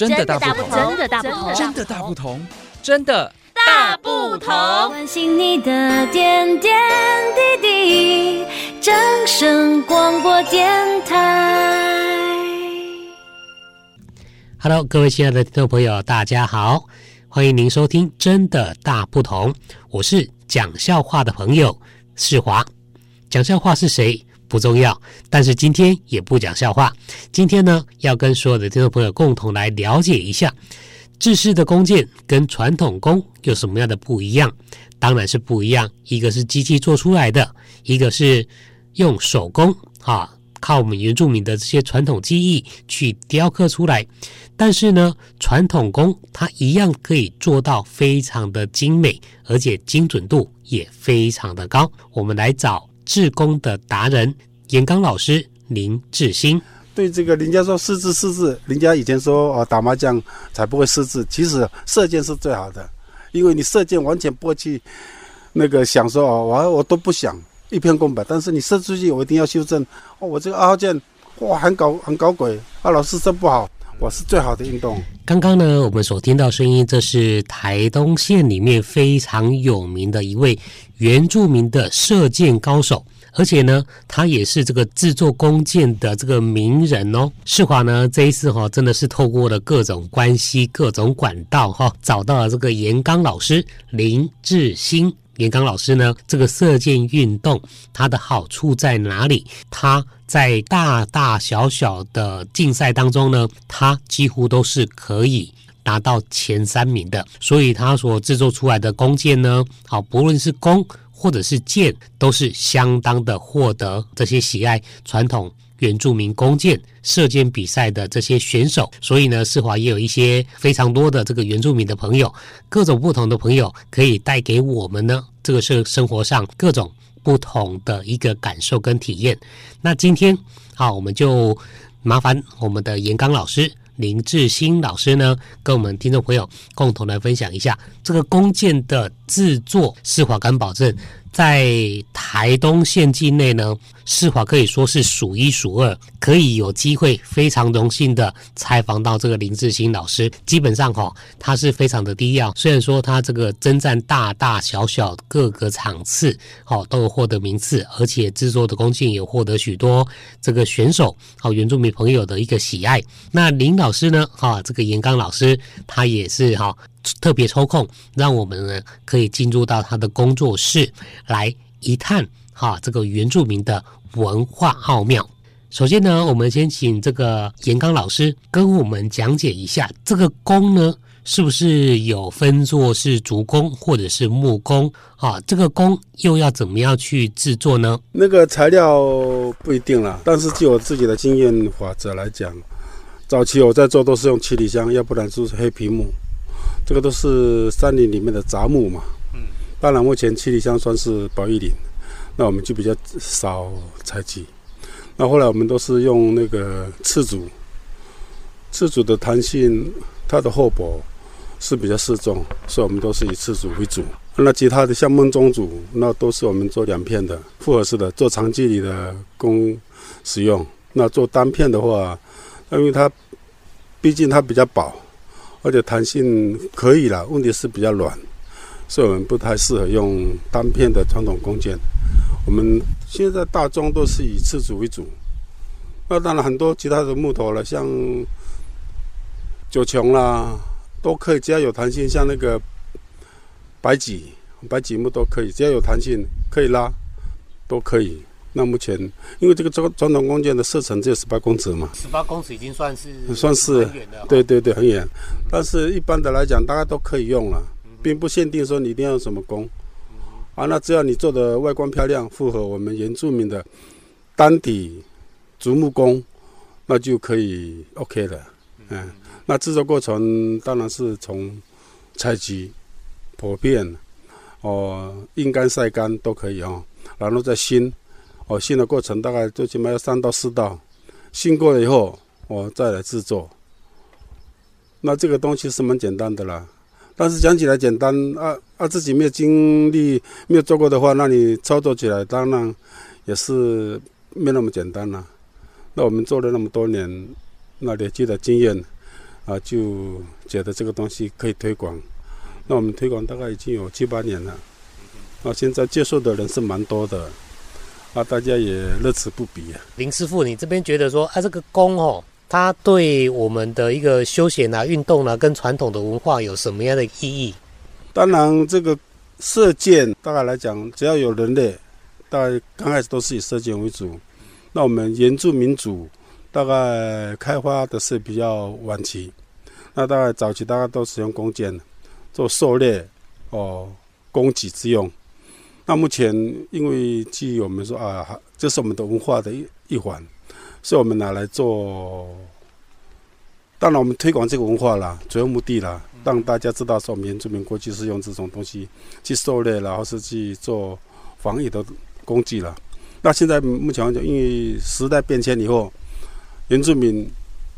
真的大不同，真的大不同，真的大不同，真的大不同。关心你的点点滴滴，掌声广播电台。Hello，各位亲爱的听众朋友，大家好，欢迎您收听《真的大不同》，我是讲笑话的朋友世华。讲笑话是谁不重要，但是今天也不讲笑话。今天呢，要跟所有的听众朋友共同来了解一下，制式的弓箭跟传统弓有什么样的不一样？当然是不一样，一个是机器做出来的，一个是用手工啊。靠我们原住民的这些传统技艺去雕刻出来，但是呢，传统弓它一样可以做到非常的精美，而且精准度也非常的高。我们来找制弓的达人严刚老师林志兴。对这个，人家说失智失智，人家以前说哦打麻将才不会失智，其实射箭是最好的，因为你射箭完全不会去那个想说哦，我我都不想。一片空白，但是你射出去，我一定要修正。哦，我这个二号箭，哇，很搞很搞鬼。啊，老师射不好，我是最好的运动。刚刚呢，我们所听到声音，这是台东县里面非常有名的一位原住民的射箭高手，而且呢，他也是这个制作弓箭的这个名人哦。世华呢，这一次哈、哦，真的是透过了各种关系、各种管道哈、找到了这个严刚老师林致新。严刚老师呢，这个射箭运动它的好处在哪里？它在大大小小的竞赛当中呢，它几乎都是可以拿到前三名的。所以它所制作出来的弓箭呢，好，不论是弓或者是箭，都是相当的获得这些喜爱传统。原住民弓箭射箭比赛的这些选手，所以呢，世华也有一些非常多的这个原住民的朋友，各种不同的朋友可以带给我们呢，这个是生活上各种不同的一个感受跟体验。那今天好，我们就麻烦我们的严刚老师林志新老师呢，跟我们听众朋友共同来分享一下这个弓箭的制作。是否敢保证。在台东县境内呢，世华可以说是数一数二，可以有机会非常荣幸的采访到这个林致新老师。基本上哈、哦，他是非常的低调，虽然说他这个征战大大小小各个场次，好、哦、都有获得名次，而且制作的弓箭也获得许多这个选手好、哦、原住民朋友的一个喜爱。那林老师呢，哈、这个严刚老师他也是哈。特别抽空，让我们呢可以进入到他的工作室来一探哈这个原住民的文化奥妙。首先呢，我们先请这个严刚老师跟我们讲解一下这个弓呢，是不是有分作是竹弓或者是木弓啊？这个弓又要怎么样去制作呢？那个材料不一定啦，但是就我自己的经验法则来讲，早期我在做都是用七里香，要不然就是黑皮木。这个都是山林里面的杂木嘛，嗯，当然目前七里香算是保育林，那我们就比较少采集。那后来我们都是用那个赤竹，赤竹的弹性，它的厚薄是比较适中，所以我们都是以赤竹为主。那其他的像梦中竹，那都是我们做两片的复合式的，做长距离的供使用。那做单片的话，因为它毕竟它比较薄。而且弹性可以啦，问题是比较软，所以我们不太适合用单片的传统弓箭。我们现在大众都是以次竹为主，那当然很多其他的木头了，像九芎啦，都可以，只要有弹性，像那个白櫸、白櫸木都可以，只要有弹性可以拉，都可以。那目前，因为这个传传统弓箭的射程只有十八公尺嘛，十八公尺已经算是算是很远的，对对对，很远。但是一般的来讲，大家都可以用了，并不限定说你一定要用什么弓。啊，那只要你做的外观漂亮，符合我们原住民的单体竹木弓，那就可以 OK 了。嗯，那制作过程当然是从采集、剖片、哦阴干、晒干都可以哦，然后再芯。哦，芯的过程大概最起码要三到四道，芯过了以后，我再来制作。那这个东西是蛮简单的啦，但是讲起来简单啊啊，自己没有经历、没有做过的话，那你操作起来当然也是没那么简单啦。那我们做了那么多年，那累积的经验啊，就觉得这个东西可以推广。那我们推广大概已经有七八年了，啊，现在接受的人是蛮多的，啊，大家也乐此不疲啊。林师傅，你这边觉得说啊，这个弓哦，它对我们的一个休闲啊、运动啊，跟传统的文化有什么样的意义？当然，这个射箭大概来讲，只要有人类，大概刚开始都是以射箭为主。那我们原住民族大概开发的是比较晚期，那大概早期大家都使用弓箭做狩猎哦，供给之用。那目前因为基于我们说啊，这是我们的文化的一一环，是我们拿来做。当然，我们推广这个文化啦，主要目的啦，让大家知道说，我们原住民过去是用这种东西去狩猎，然后是去做防御的工具了。那现在目前来讲，因为时代变迁以后，原住民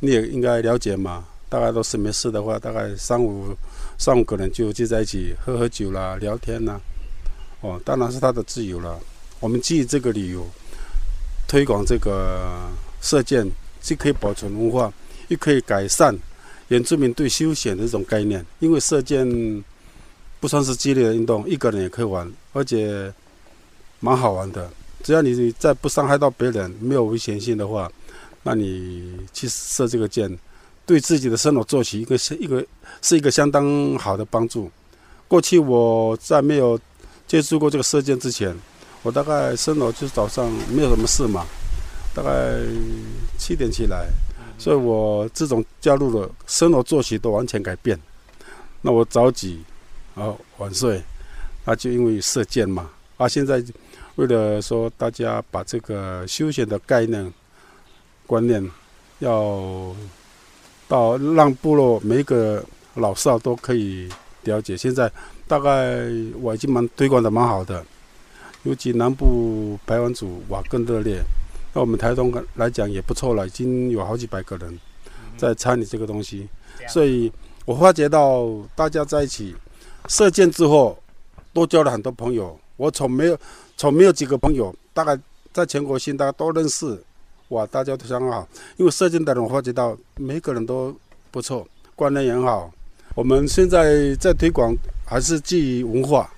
你也应该了解嘛，大概都是没事的话，大概三五三五个人就聚在一起喝喝酒啦、聊天啦。哦，当然是他的自由了。我们基于这个理由推广这个射箭，既可以保存文化。又可以改善原住民对休闲的这种概念，因为射箭不算是激烈的运动，一个人也可以玩，而且蛮好玩的。只要你在不伤害到别人、没有危险性的话，那你去射这个箭，对自己的生活作息一个是一个是一个相当好的帮助。过去我在没有接触过这个射箭之前，我大概生活就是早上没有什么事嘛，大概七点起来。所以我自从加入了生活作息都完全改变。那我早起，然后晚睡，那就因为射箭嘛。啊，现在为了说大家把这个休闲的概念、观念要到让部落每一个老少都可以了解。现在大概我已经蛮推广的蛮好的，尤其南部排湾族哇更热烈。那我们台东来讲也不错了，已经有好几百个人在参与这个东西，所以我发觉到大家在一起射箭之后，都交了很多朋友。我从没有从没有几个朋友，大概在全国性大家都认识，哇，大家都相当好。因为射箭的人，我发觉到每个人都不错，观念也很好。我们现在在推广还是基于文化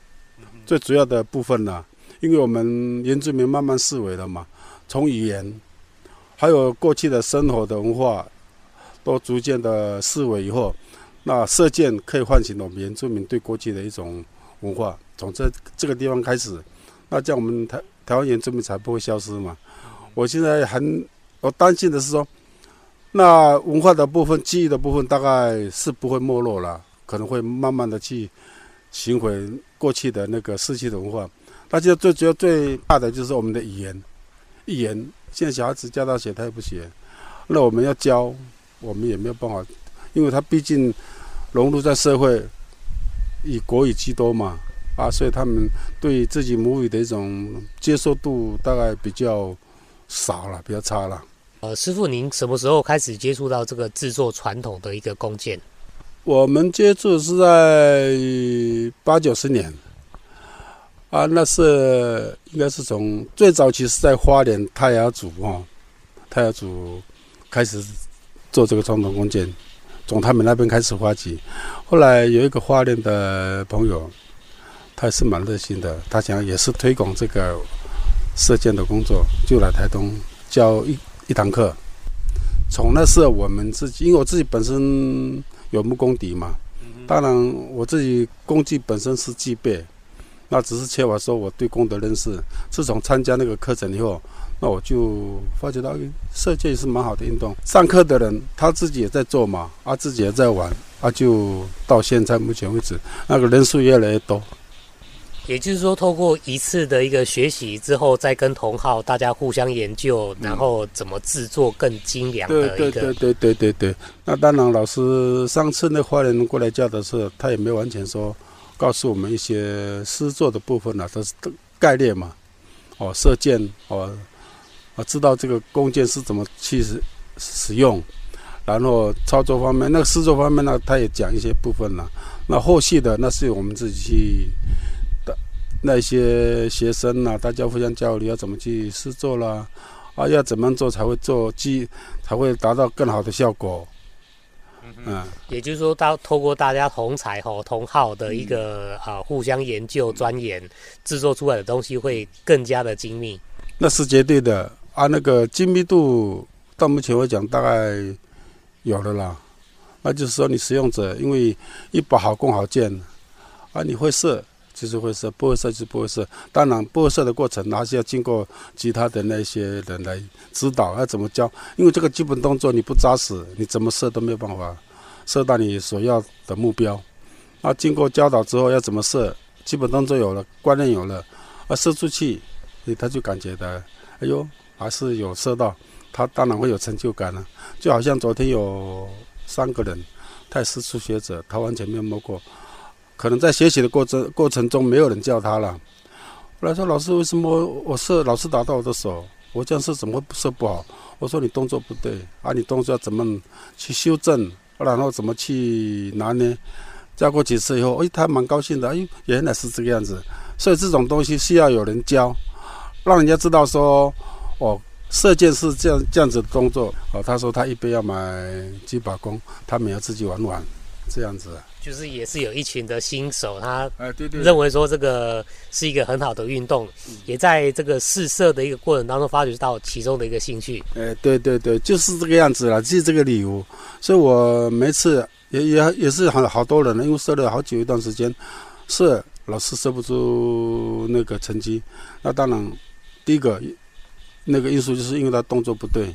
最主要的部分呢，因为我们原住民慢慢思维了嘛。从语言，还有过去的生活的文化，都逐渐的思维以后，那射箭可以唤醒我们原住民对过去的一种文化。从这这个地方开始，那这样我们台台湾原住民才不会消失嘛。我现在很我担心的是说，那文化的部分、记忆的部分，大概是不会没落了，可能会慢慢的去寻回过去的那个逝去的文化。那就最主要最大的就是我们的语言。语言，现在小孩子教他写，他也不写。那我们要教，我们也没有办法，因为他毕竟融入在社会，以国语居多嘛，啊，所以他们对自己母语的一种接受度大概比较少了，比较差了。呃，师傅，您什么时候开始接触到这个制作传统的一个弓箭？我们接触是在八九十年。啊，那是应该是从最早期是在花莲泰雅族啊，泰雅族开始做这个传统弓箭，从他们那边开始发起。后来有一个花莲的朋友，他是蛮热心的，他想也是推广这个射箭的工作，就来台东教一一堂课。从那时候我们自己，因为我自己本身有木工底嘛，当然我自己工具本身是具备。那只是缺乏说我对功的认识。自从参加那个课程以后，那我就发觉到射箭是蛮好的运动。上课的人他自己也在做嘛，啊，自己也在玩，啊，就到现在目前为止，那个人数越来越多。也就是说，透过一次的一个学习之后，再跟同号大家互相研究，然后怎么制作更精良的一个。对对对对对对对。那当然，老师上次那花人过来教的时候，他也没完全说。告诉我们一些诗作的部分呢、啊，都是概念嘛。哦，射箭哦，啊，知道这个弓箭是怎么去使使用，然后操作方面，那个施作方面呢，他也讲一些部分了。那后续的那是我们自己去的那些学生呐、啊，大家互相交流，要怎么去试做啦，啊，要怎么做才会做，技才会达到更好的效果。嗯，也就是说，到透过大家同才吼同好的一个啊、嗯、互相研究钻研，制作出来的东西会更加的精密。那是绝对的啊，那个精密度到目前为止讲大概有了啦。那就是说，你使用者因为一把好弓好箭啊，你会射。就是会射，不会射就不会射。当然，不会射的过程还是要经过其他的那些人来指导，要怎么教。因为这个基本动作你不扎实，你怎么射都没有办法射到你所要的目标。那经过教导之后，要怎么射，基本动作有了，观念有了，啊，射出去，他就感觉到，哎呦，还是有射到，他当然会有成就感了。就好像昨天有三个人，他是初学者，他完全没有摸过。可能在学习的过程过程中，没有人教他了。后来说：“老师，为什么我射老是打到我的手？我这样射怎么会射不好？”我说：“你动作不对啊，你动作要怎么去修正？然后怎么去拿捏？”教过几次以后，哎，他蛮高兴的。哎，原来是这个样子。所以这种东西需要有人教，让人家知道说：“哦，射箭是这样这样子的动作。”哦，他说他一边要买几把弓，他们要自己玩玩，这样子。就是也是有一群的新手，他认为说这个是一个很好的运动，也在这个试射的一个过程当中发掘到其中的一个兴趣。哎，对对对，就是这个样子了，就是这个理由。所以我每次也也也是好好多人，因为射了好久一段时间，射老是射不出那个成绩。那当然，第一个那个因素就是因为他动作不对。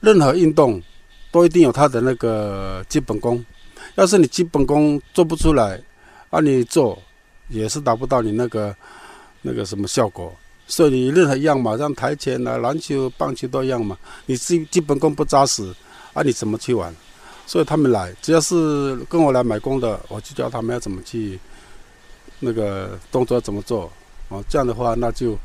任何运动都一定有他的那个基本功。要是你基本功做不出来，啊，你做也是达不到你那个那个什么效果。所以你任何一样嘛，像台前啊、篮球、棒球都一样嘛。你基基本功不扎实，啊，你怎么去玩？所以他们来，只要是跟我来买弓的，我就教他们要怎么去那个动作怎么做。哦，这样的话，那就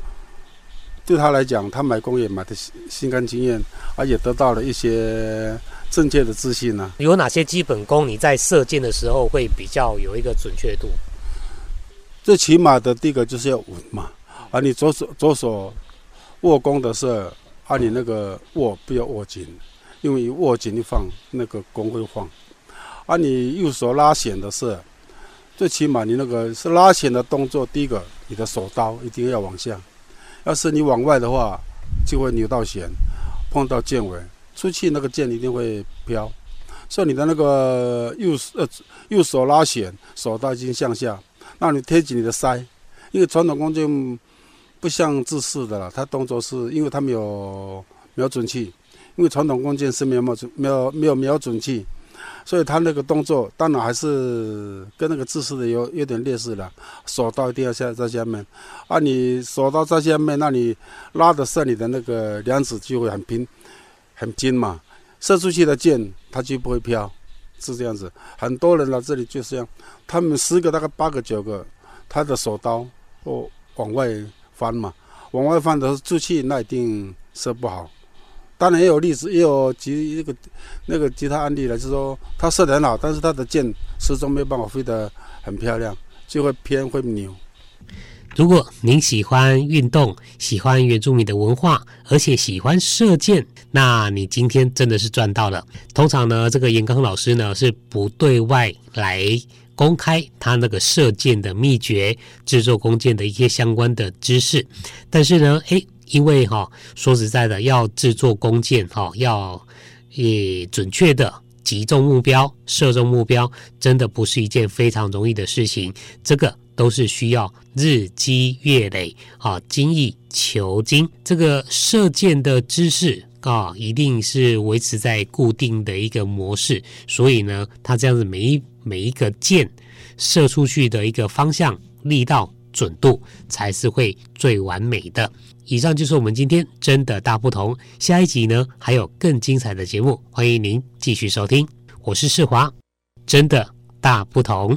对他来讲，他买弓也买的心心甘情愿，而且得到了一些。正确的自信呢？有哪些基本功？你在射箭的时候会比较有一个准确度？最起码的第一个就是要稳嘛，啊，你左手左手握弓的时候，啊，你那个握不要握紧，因为握紧一放，那个弓会晃。啊，你右手拉弦的时候，最起码你那个是拉弦的动作，第一个你的手刀一定要往下，要是你往外的话，就会扭到弦，碰到箭尾。出去那个箭一定会飘，所以你的那个右呃右手拉弦，手刀已经向下，那你贴紧你的腮，因为传统弓箭不像制式的了，它动作是因为它没有瞄准器，因为传统弓箭是没有瞄准没有没有瞄准器，所以它那个动作当然还是跟那个制式的有有点类似了，手刀一定要下在下面，啊你手刀在下面，那你拉的时候你的那个两指就会很平。很精嘛，射出去的箭它就不会飘，是这样子。很多人来这里就是这样，他们十个大概八个九个，他的手刀哦往外翻嘛，往外翻的出去那一定射不好。当然也有例子，也有几那个那个其他案例了，就是说他射得很好，但是他的箭始终没有办法飞得很漂亮，就会偏会扭。如果您喜欢运动，喜欢原住民的文化，而且喜欢射箭，那你今天真的是赚到了。通常呢，这个严刚老师呢是不对外来公开他那个射箭的秘诀、制作弓箭的一些相关的知识。但是呢，诶，因为哈、说实在的，要制作弓箭哈，要也准确的击中目标、射中目标，真的不是一件非常容易的事情。这个。都是需要日积月累啊，精益求精。这个射箭的知识啊，一定是维持在固定的一个模式，所以呢，它这样子每一每一个箭射出去的一个方向、力道、准度，才是会最完美的。以上就是我们今天真的大不同。下一集呢，还有更精彩的节目，欢迎您继续收听。我是世华，真的大不同。